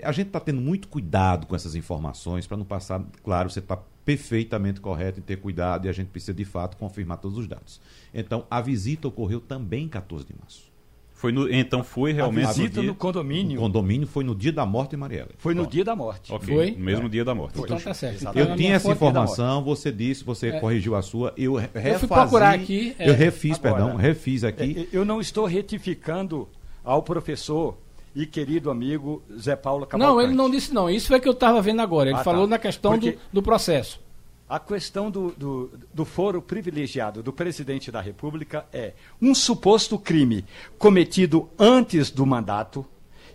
A gente está tendo muito cuidado com essas informações para não passar. Claro, você está perfeitamente correto em ter cuidado e a gente precisa de fato confirmar todos os dados. Então, a visita ocorreu também em 14 de março. Foi no, então foi realmente. A visita no, condomínio. O condomínio foi no dia da morte de Mariela. Foi no dia da morte. Okay. Foi? No mesmo é. dia da morte. Então tá certo. Então, eu tinha essa informação, você disse, você é. corrigiu a sua. Eu refazi, Eu fui procurar aqui. É, eu refiz, agora, perdão, refiz aqui. É, eu não estou retificando ao professor e querido amigo Zé Paulo Cavalcante. Não, ele não disse não. Isso é que eu estava vendo agora. Ele ah, falou tá. na questão Porque... do, do processo. A questão do, do, do, foro privilegiado do presidente da República é um suposto crime cometido antes do mandato,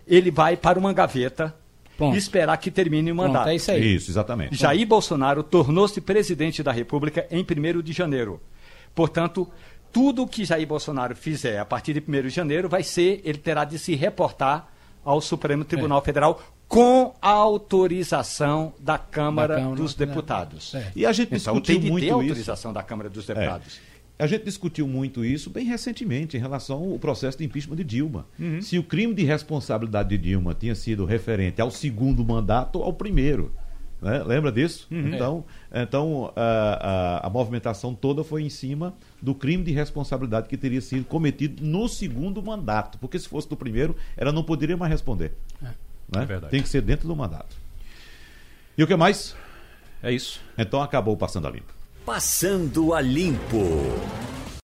ele vai para uma gaveta Pronto. e esperar que termine o mandato. Pronto, é isso aí. Isso, exatamente. Jair Bolsonaro tornou-se presidente da República em 1 de janeiro. Portanto, tudo que Jair Bolsonaro fizer a partir de 1 de janeiro vai ser, ele terá de se reportar ao Supremo Tribunal é. Federal com autorização da Câmara, da Câmara dos Deputados. É. E a gente então, discutiu tem muito ter autorização da Câmara dos Deputados. É. A gente discutiu muito isso bem recentemente em relação ao processo de impeachment de Dilma. Uhum. Se o crime de responsabilidade de Dilma tinha sido referente ao segundo mandato ou ao primeiro. Né? Lembra disso? Uhum. Então, então a, a, a, movimentação toda foi em cima do crime de responsabilidade que teria sido cometido no segundo mandato. Porque se fosse do primeiro, ela não poderia mais responder. É. Né? É verdade. Tem que ser dentro do mandato. E o que mais? É isso. Então acabou Passando a Limpo. Passando a Limpo.